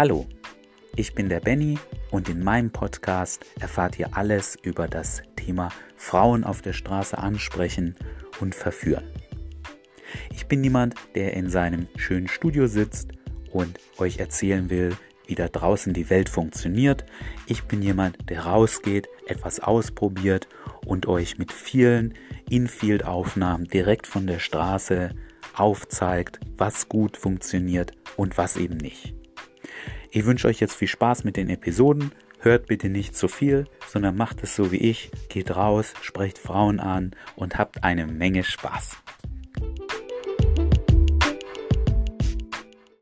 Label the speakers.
Speaker 1: Hallo, ich bin der Benny und in meinem Podcast erfahrt ihr alles über das Thema Frauen auf der Straße ansprechen und verführen. Ich bin niemand, der in seinem schönen Studio sitzt und euch erzählen will, wie da draußen die Welt funktioniert. Ich bin jemand, der rausgeht, etwas ausprobiert und euch mit vielen Infield-Aufnahmen direkt von der Straße aufzeigt, was gut funktioniert und was eben nicht. Ich wünsche euch jetzt viel Spaß mit den Episoden. Hört bitte nicht zu viel, sondern macht es so wie ich. Geht raus, sprecht Frauen an und habt eine Menge Spaß.